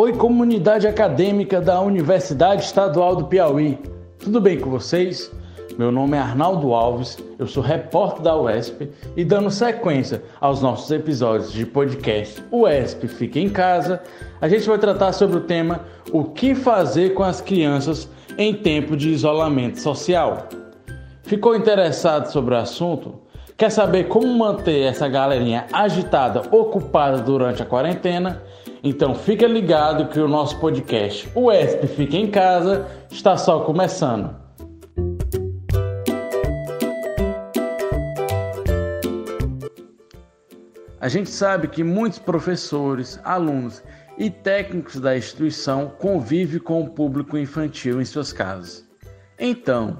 Oi, comunidade acadêmica da Universidade Estadual do Piauí. Tudo bem com vocês? Meu nome é Arnaldo Alves, eu sou repórter da UESP e dando sequência aos nossos episódios de podcast UESP Fica em Casa, a gente vai tratar sobre o tema O que fazer com as crianças em tempo de isolamento social. Ficou interessado sobre o assunto? Quer saber como manter essa galerinha agitada, ocupada durante a quarentena? Então fica ligado que o nosso podcast, o ESP Fica em Casa, está só começando. A gente sabe que muitos professores, alunos e técnicos da instituição convivem com o público infantil em suas casas. Então,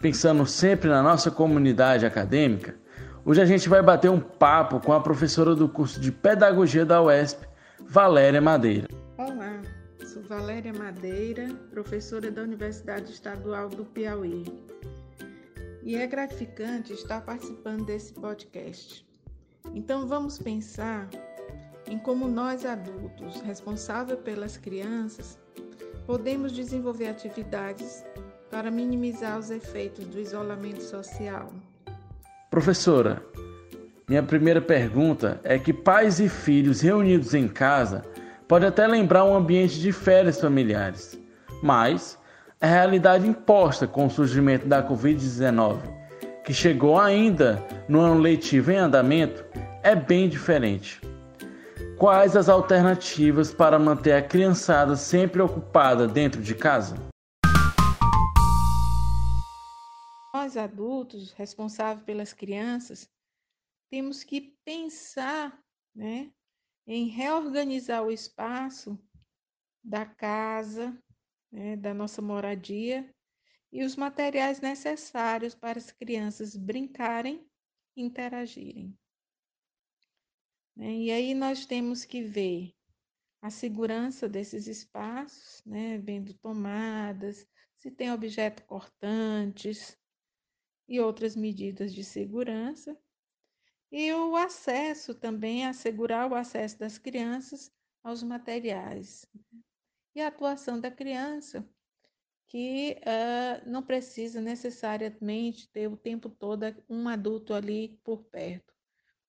pensando sempre na nossa comunidade acadêmica, Hoje a gente vai bater um papo com a professora do curso de Pedagogia da UESP, Valéria Madeira. Olá, sou Valéria Madeira, professora da Universidade Estadual do Piauí. E é gratificante estar participando desse podcast. Então vamos pensar em como nós adultos, responsáveis pelas crianças, podemos desenvolver atividades para minimizar os efeitos do isolamento social Professora, minha primeira pergunta é que pais e filhos reunidos em casa pode até lembrar um ambiente de férias familiares, mas a realidade imposta com o surgimento da Covid-19, que chegou ainda no ano letivo em andamento, é bem diferente. Quais as alternativas para manter a criançada sempre ocupada dentro de casa? nós adultos, responsáveis pelas crianças, temos que pensar né, em reorganizar o espaço da casa, né, da nossa moradia e os materiais necessários para as crianças brincarem e interagirem. Né? E aí nós temos que ver a segurança desses espaços, né, vendo tomadas, se tem objetos cortantes, e outras medidas de segurança. E o acesso também, assegurar o acesso das crianças aos materiais. E a atuação da criança, que uh, não precisa necessariamente ter o tempo todo um adulto ali por perto.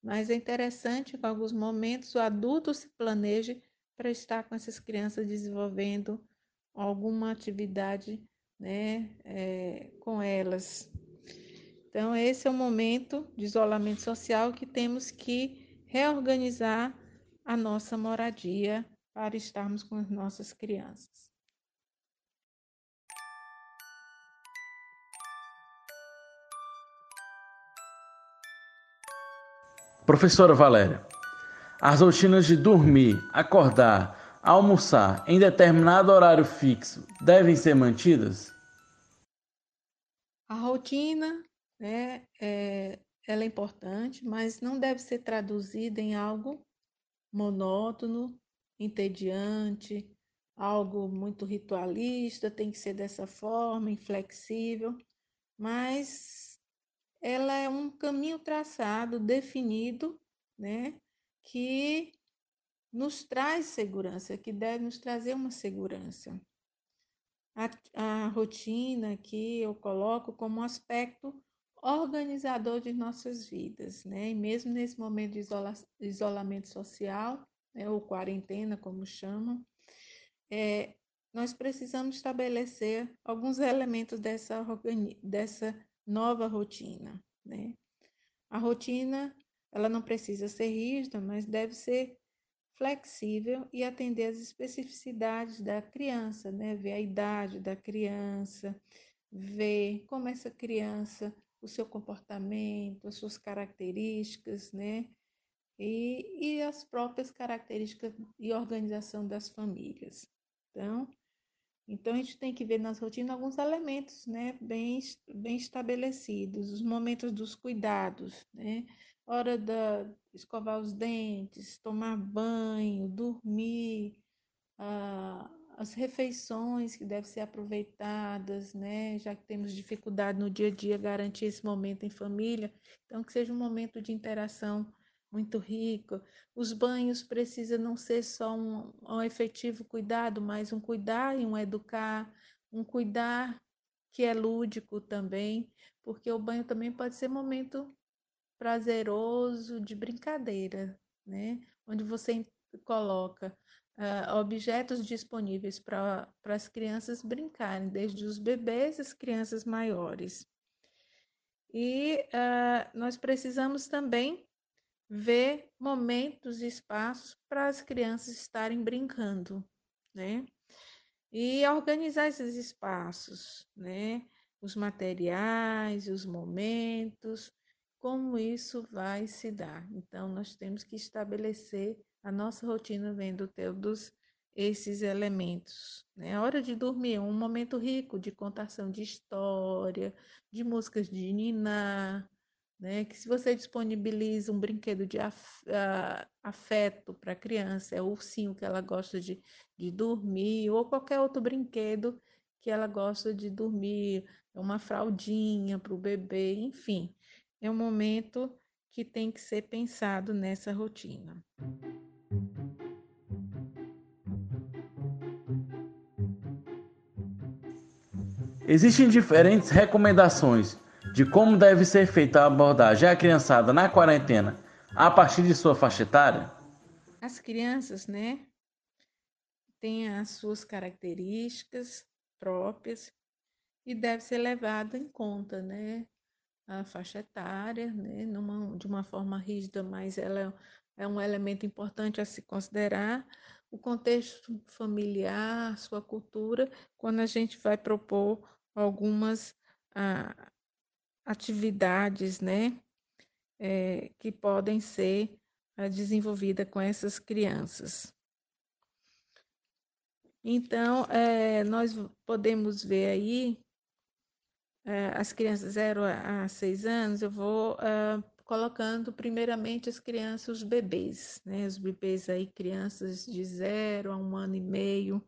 Mas é interessante que, em alguns momentos, o adulto se planeje para estar com essas crianças desenvolvendo alguma atividade né, é, com elas. Então, esse é o momento de isolamento social que temos que reorganizar a nossa moradia para estarmos com as nossas crianças. Professora Valéria, as rotinas de dormir, acordar, almoçar em determinado horário fixo devem ser mantidas? A rotina né, é, ela é importante, mas não deve ser traduzida em algo monótono, entediante, algo muito ritualista, tem que ser dessa forma, inflexível, mas ela é um caminho traçado, definido, né, que nos traz segurança, que deve nos trazer uma segurança. A, a rotina que eu coloco como aspecto organizador de nossas vidas, né? E mesmo nesse momento de isola isolamento social, né, ou quarentena, como chamam, é, nós precisamos estabelecer alguns elementos dessa, dessa nova rotina, né? A rotina, ela não precisa ser rígida, mas deve ser flexível e atender às especificidades da criança, né? Ver a idade da criança, ver como essa criança o seu comportamento, as suas características, né? E, e as próprias características e organização das famílias. Então, então a gente tem que ver nas rotinas alguns elementos, né, bem, bem estabelecidos, os momentos dos cuidados, né? Hora da escovar os dentes, tomar banho, as refeições que devem ser aproveitadas, né? Já que temos dificuldade no dia a dia garantir esse momento em família, então que seja um momento de interação muito rico. Os banhos precisam não ser só um, um efetivo cuidado, mas um cuidar e um educar, um cuidar que é lúdico também, porque o banho também pode ser momento prazeroso de brincadeira, né? Onde você coloca uh, objetos disponíveis para as crianças brincarem, desde os bebês às crianças maiores. E uh, nós precisamos também ver momentos e espaços para as crianças estarem brincando, né? E organizar esses espaços, né? Os materiais, os momentos, como isso vai se dar. Então, nós temos que estabelecer a nossa rotina vendo todos esses elementos. A hora de dormir é um momento rico de contação de história, de músicas de niná, né? Que se você disponibiliza um brinquedo de afeto para a criança, é o ursinho que ela gosta de, de dormir, ou qualquer outro brinquedo que ela gosta de dormir, uma fraldinha para o bebê, enfim, é um momento que tem que ser pensado nessa rotina. Existem diferentes recomendações de como deve ser feita a abordagem à criançada na quarentena a partir de sua faixa etária? As crianças, né, têm as suas características próprias e deve ser levada em conta, né, a faixa etária, né, numa, de uma forma rígida, mas ela é um elemento importante a se considerar, o contexto familiar, sua cultura, quando a gente vai propor algumas ah, atividades, né, é, que podem ser é, desenvolvidas com essas crianças. Então, é, nós podemos ver aí é, as crianças 0 a 6 anos, eu vou uh, colocando primeiramente as crianças, os bebês, né? Os bebês aí, crianças de 0 a um ano e meio,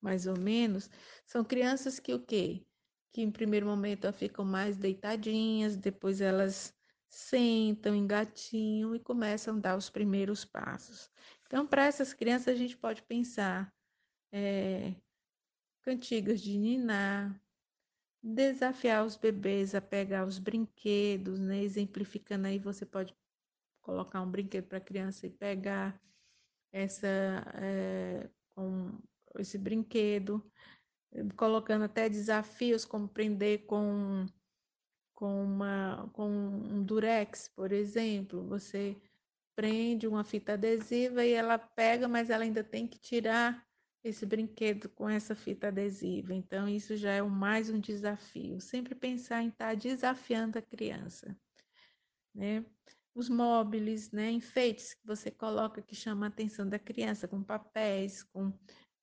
mais ou menos, são crianças que o quê? que em primeiro momento ficam mais deitadinhas, depois elas sentam, engatinham e começam a dar os primeiros passos. Então, para essas crianças, a gente pode pensar é, cantigas de ninar, desafiar os bebês a pegar os brinquedos, né? Exemplificando aí, você pode colocar um brinquedo para a criança e pegar essa é, com esse brinquedo colocando até desafios como prender com, com, uma, com um durex, por exemplo. Você prende uma fita adesiva e ela pega, mas ela ainda tem que tirar esse brinquedo com essa fita adesiva. Então, isso já é mais um desafio. Sempre pensar em estar desafiando a criança. Né? Os móveis, né? enfeites que você coloca que chama a atenção da criança, com papéis, com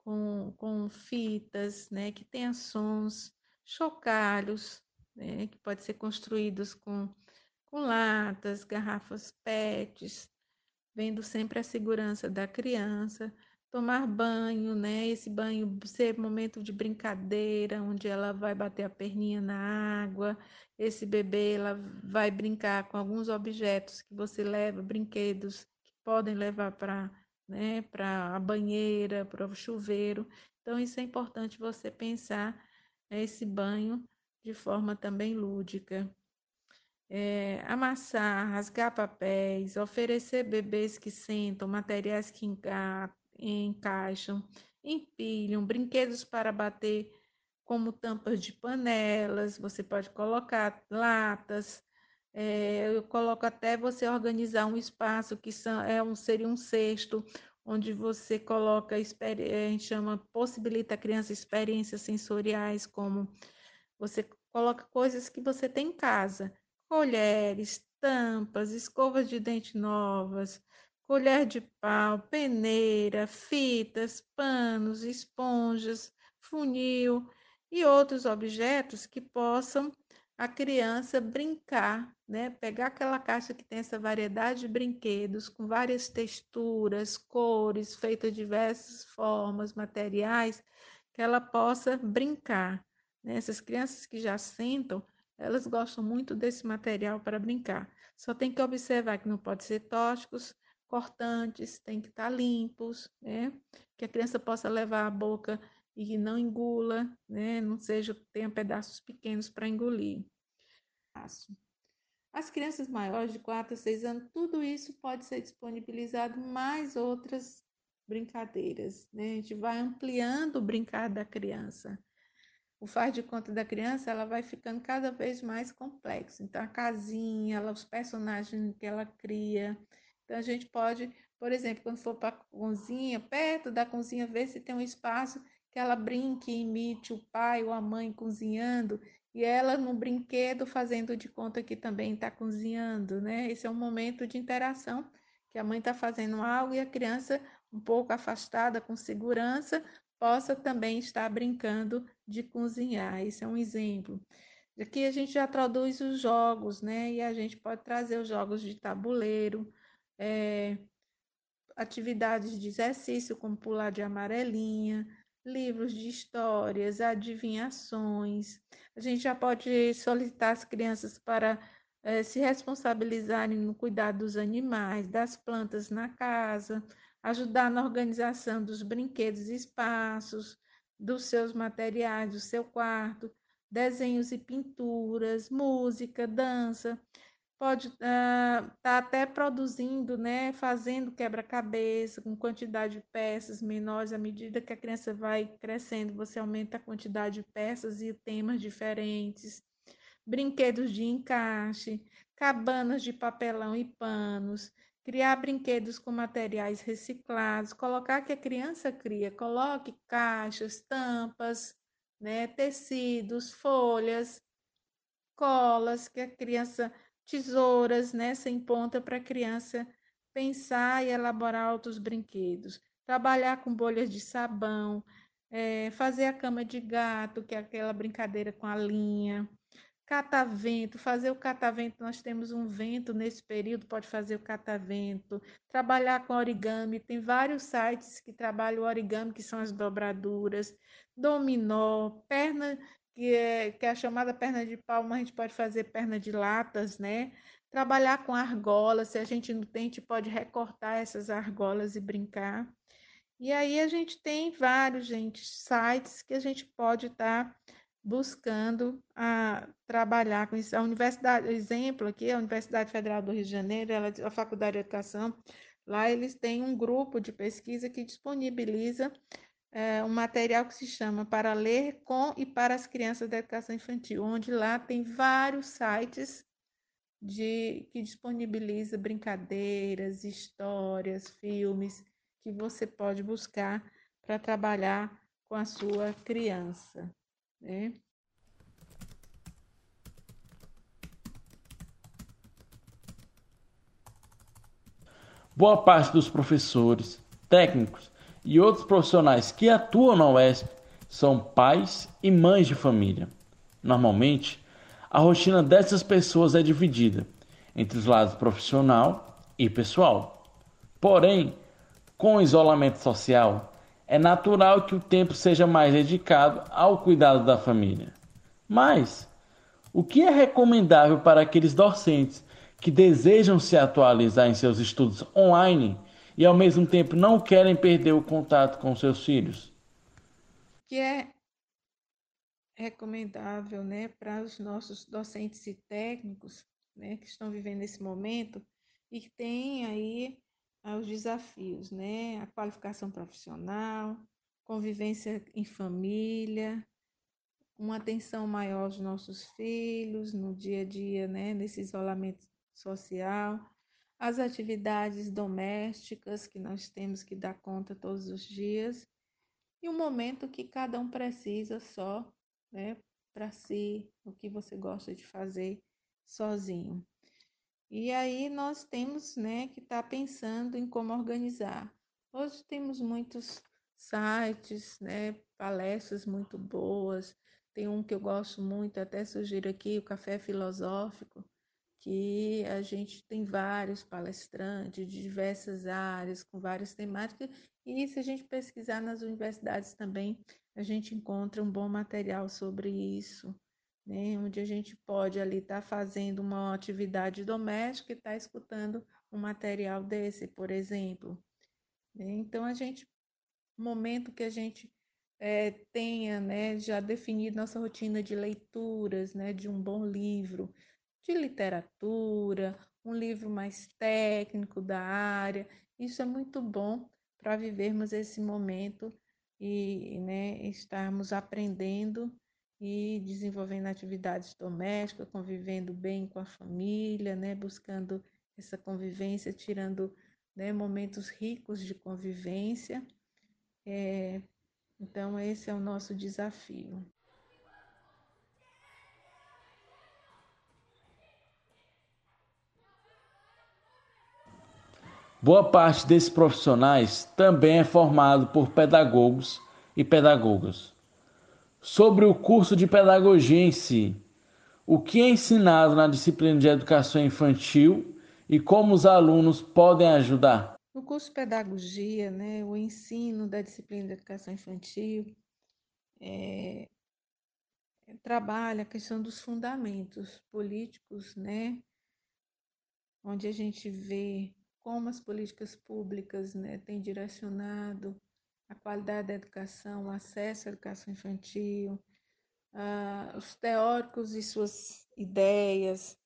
com, com fitas, né, que tenha sons, chocalhos, né, que pode ser construídos com, com latas, garrafas PETs, vendo sempre a segurança da criança, tomar banho, né, esse banho ser momento de brincadeira, onde ela vai bater a perninha na água, esse bebê ela vai brincar com alguns objetos que você leva, brinquedos que podem levar para né, para a banheira, para o chuveiro. Então, isso é importante você pensar esse banho de forma também lúdica. É, amassar, rasgar papéis, oferecer bebês que sentam, materiais que enca encaixam, empilham, brinquedos para bater, como tampas de panelas, você pode colocar latas, é, eu coloco até você organizar um espaço que são, é um, seria um cesto, onde você coloca, a gente chama, possibilita a criança experiências sensoriais, como você coloca coisas que você tem em casa, colheres, tampas, escovas de dente novas, colher de pau, peneira, fitas, panos, esponjas, funil e outros objetos que possam a criança brincar, né? Pegar aquela caixa que tem essa variedade de brinquedos com várias texturas, cores, feitas de diversas formas, materiais, que ela possa brincar. Né? Essas crianças que já sentam, elas gostam muito desse material para brincar. Só tem que observar que não pode ser tóxicos, cortantes, tem que estar limpos, né? Que a criança possa levar a boca e não engula, né? Não seja tenha pedaços pequenos para engolir. As crianças maiores de 4 a 6 anos, tudo isso pode ser disponibilizado mais outras brincadeiras, né? A gente vai ampliando o brincar da criança. O faz de conta da criança, ela vai ficando cada vez mais complexo. Então, a casinha, ela, os personagens que ela cria. Então, a gente pode, por exemplo, quando for para a cozinha, perto da cozinha, ver se tem um espaço que ela brinque, imite o pai ou a mãe cozinhando e ela no brinquedo fazendo de conta que também está cozinhando, né? Esse é um momento de interação que a mãe está fazendo algo e a criança um pouco afastada com segurança possa também estar brincando de cozinhar. Esse é um exemplo. Aqui a gente já traduz os jogos, né? E a gente pode trazer os jogos de tabuleiro, é, atividades de exercício, como pular de amarelinha, livros de histórias, adivinhações. A gente já pode solicitar as crianças para eh, se responsabilizarem no cuidado dos animais, das plantas na casa, ajudar na organização dos brinquedos e espaços, dos seus materiais, do seu quarto, desenhos e pinturas, música, dança pode estar uh, tá até produzindo, né, fazendo quebra-cabeça com quantidade de peças menores à medida que a criança vai crescendo, você aumenta a quantidade de peças e temas diferentes, brinquedos de encaixe, cabanas de papelão e panos, criar brinquedos com materiais reciclados, colocar que a criança cria, coloque caixas, tampas, né, tecidos, folhas, colas que a criança tesouras, né, sem ponta para a criança pensar e elaborar outros brinquedos. Trabalhar com bolhas de sabão, é, fazer a cama de gato, que é aquela brincadeira com a linha, catavento, fazer o catavento, nós temos um vento nesse período, pode fazer o catavento, trabalhar com origami, tem vários sites que trabalham o origami, que são as dobraduras, dominó, perna que é, que é a chamada perna de palma, a gente pode fazer perna de latas, né? Trabalhar com argolas, se a gente não tem, a gente pode recortar essas argolas e brincar. E aí a gente tem vários, gente, sites que a gente pode estar tá buscando a trabalhar com isso. A universidade, exemplo aqui, a Universidade Federal do Rio de Janeiro, ela, a Faculdade de Educação, lá eles têm um grupo de pesquisa que disponibiliza é, um material que se chama Para Ler com e para as Crianças da Educação Infantil, onde lá tem vários sites de, que disponibiliza brincadeiras, histórias, filmes que você pode buscar para trabalhar com a sua criança. Né? Boa parte dos professores, técnicos e outros profissionais que atuam na UESP são pais e mães de família. Normalmente, a rotina dessas pessoas é dividida entre os lados profissional e pessoal. Porém, com o isolamento social, é natural que o tempo seja mais dedicado ao cuidado da família. Mas, o que é recomendável para aqueles docentes que desejam se atualizar em seus estudos online e ao mesmo tempo não querem perder o contato com seus filhos? Que é recomendável, né, para os nossos docentes e técnicos, né, que estão vivendo esse momento e que têm aí ah, os desafios, né, a qualificação profissional, convivência em família, uma atenção maior aos nossos filhos no dia a dia, né, nesse isolamento social, as atividades domésticas que nós temos que dar conta todos os dias e o momento que cada um precisa só, né, para si, o que você gosta de fazer sozinho. E aí nós temos, né, que estar tá pensando em como organizar. Hoje temos muitos sites, né, palestras muito boas. Tem um que eu gosto muito, até sugiro aqui, o Café Filosófico, que a gente tem vários palestrantes de diversas áreas, com várias temáticas, e se a gente pesquisar nas universidades também, a gente encontra um bom material sobre isso. né, onde a gente pode ali estar tá fazendo uma atividade doméstica e estar tá escutando um material desse, por exemplo. Né. Então, a gente, momento que a gente é, tenha né, já definido nossa rotina de leituras, né, de um bom livro, de literatura, um livro mais técnico da área, isso é muito bom para vivermos esse momento e né, estarmos aprendendo e desenvolvendo atividades domésticas, convivendo bem com a família, né, buscando essa convivência, tirando né, momentos ricos de convivência. É, então, esse é o nosso desafio. Boa parte desses profissionais também é formado por pedagogos e pedagogas sobre o curso de pedagogia em si. O que é ensinado na disciplina de educação infantil e como os alunos podem ajudar? No curso de pedagogia, né, o ensino da disciplina de educação infantil é, trabalha a questão dos fundamentos políticos, né, onde a gente vê como as políticas públicas né, têm direcionado a qualidade da educação, o acesso à educação infantil, uh, os teóricos e suas ideias.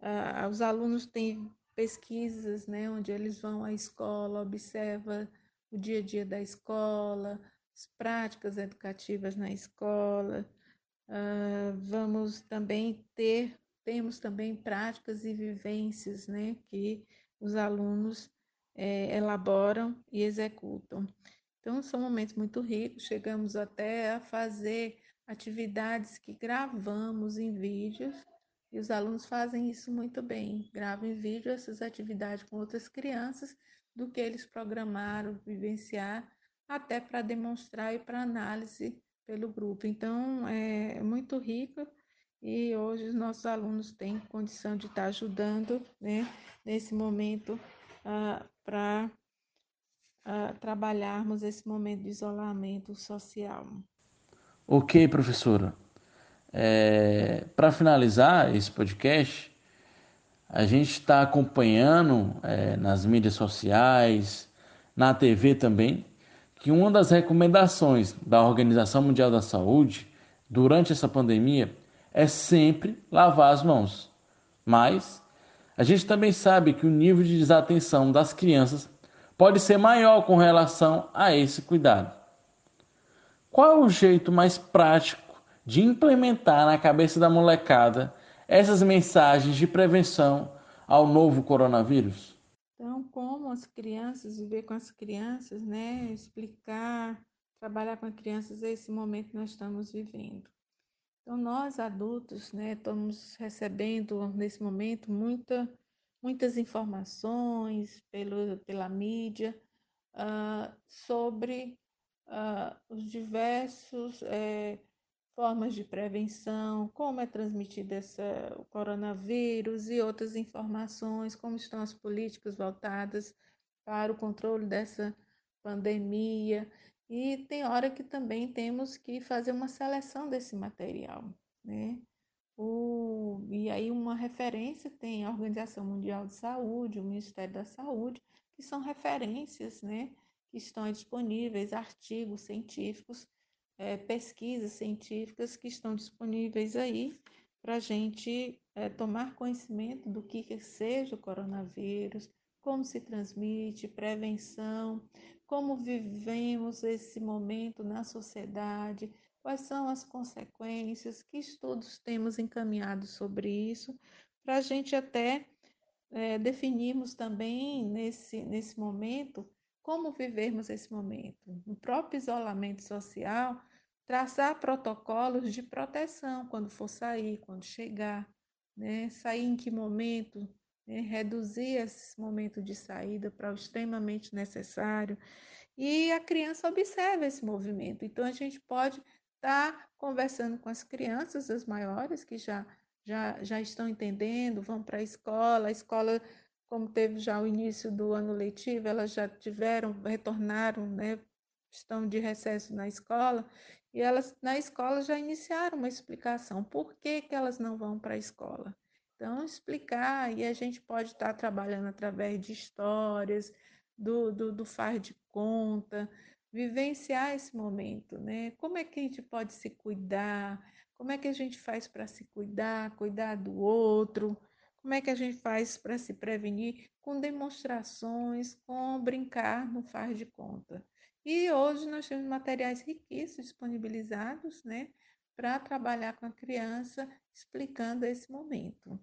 Uh, os alunos têm pesquisas, né, onde eles vão à escola, observa o dia a dia da escola, as práticas educativas na escola. Uh, vamos também ter, temos também práticas e vivências, né, que os alunos é, elaboram e executam. Então, são momentos muito ricos, chegamos até a fazer atividades que gravamos em vídeos, e os alunos fazem isso muito bem, gravam em vídeo essas atividades com outras crianças, do que eles programaram, vivenciar, até para demonstrar e para análise pelo grupo. Então, é muito rico e hoje os nossos alunos têm condição de estar ajudando né, nesse momento para trabalharmos esse momento de isolamento social. Ok, professora. É, Para finalizar esse podcast, a gente está acompanhando é, nas mídias sociais, na TV também, que uma das recomendações da Organização Mundial da Saúde durante essa pandemia é sempre lavar as mãos. Mas a gente também sabe que o nível de desatenção das crianças pode ser maior com relação a esse cuidado. Qual é o jeito mais prático de implementar na cabeça da molecada essas mensagens de prevenção ao novo coronavírus? Então, como as crianças, viver com as crianças, né? Explicar, trabalhar com as crianças esse momento que nós estamos vivendo. Então, nós adultos, né, estamos recebendo nesse momento muita muitas informações pelo, pela mídia uh, sobre uh, os diversos é, formas de prevenção, como é transmitido essa, o coronavírus e outras informações, como estão as políticas voltadas para o controle dessa pandemia. E tem hora que também temos que fazer uma seleção desse material, né? O, e aí uma referência tem a Organização Mundial de Saúde, o Ministério da Saúde, que são referências, né, que estão disponíveis, artigos científicos, é, pesquisas científicas que estão disponíveis aí para a gente é, tomar conhecimento do que, que seja o coronavírus, como se transmite, prevenção, como vivemos esse momento na sociedade, quais são as consequências, que estudos temos encaminhados sobre isso, para a gente até é, definirmos também nesse, nesse momento como vivermos esse momento. No próprio isolamento social, traçar protocolos de proteção quando for sair, quando chegar, né? sair em que momento, né? reduzir esse momento de saída para o extremamente necessário. E a criança observa esse movimento. Então, a gente pode está conversando com as crianças, as maiores, que já, já, já estão entendendo, vão para a escola, a escola, como teve já o início do ano letivo, elas já tiveram, retornaram, né, estão de recesso na escola, E elas na escola já iniciaram uma explicação por que, que elas não vão para a escola. Então, explicar, e a gente pode estar trabalhando através de histórias, do, do, do faz de conta, vivenciar esse momento, né? Como é que a gente pode se cuidar? Como é que a gente faz para se cuidar, cuidar do outro? Como é que a gente faz para se prevenir? Com demonstrações, com brincar no faz de conta. E hoje nós temos materiais riquíssimos disponibilizados, né, para trabalhar com a criança, explicando esse momento.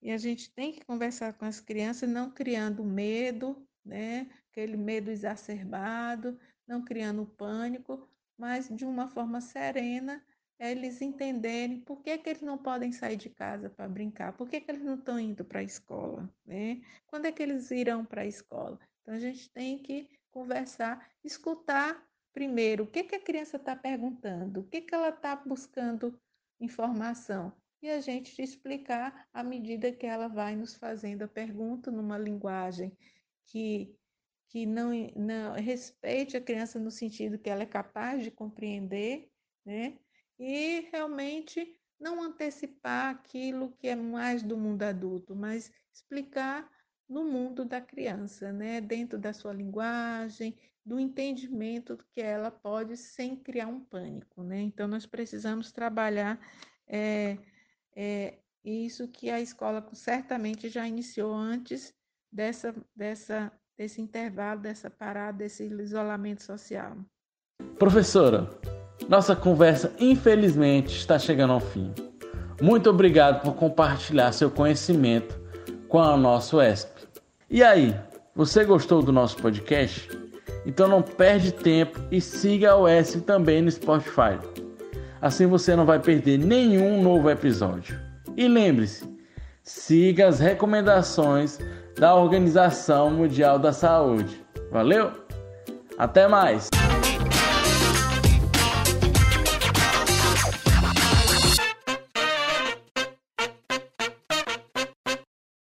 E a gente tem que conversar com as crianças, não criando medo, né, aquele medo exacerbado, não criando pânico, mas de uma forma serena, eles entenderem por que, que eles não podem sair de casa para brincar, por que, que eles não estão indo para a escola, né? Quando é que eles irão para a escola? Então a gente tem que conversar, escutar primeiro o que, que a criança está perguntando, o que, que ela está buscando informação, e a gente explicar à medida que ela vai nos fazendo a pergunta numa linguagem que, que não, não respeite a criança no sentido que ela é capaz de compreender, né? E realmente não antecipar aquilo que é mais do mundo adulto, mas explicar no mundo da criança, né? Dentro da sua linguagem, do entendimento que ela pode sem criar um pânico, né? Então nós precisamos trabalhar é, é, isso que a escola certamente já iniciou antes dessa, dessa, desse intervalo, dessa parada, desse isolamento social. Professora, nossa conversa infelizmente está chegando ao fim. Muito obrigado por compartilhar seu conhecimento com a nosso ESP. E aí, você gostou do nosso podcast? Então não perde tempo e siga a ESP também no Spotify. Assim você não vai perder nenhum novo episódio. E lembre-se, siga as recomendações da Organização Mundial da Saúde. Valeu? Até mais!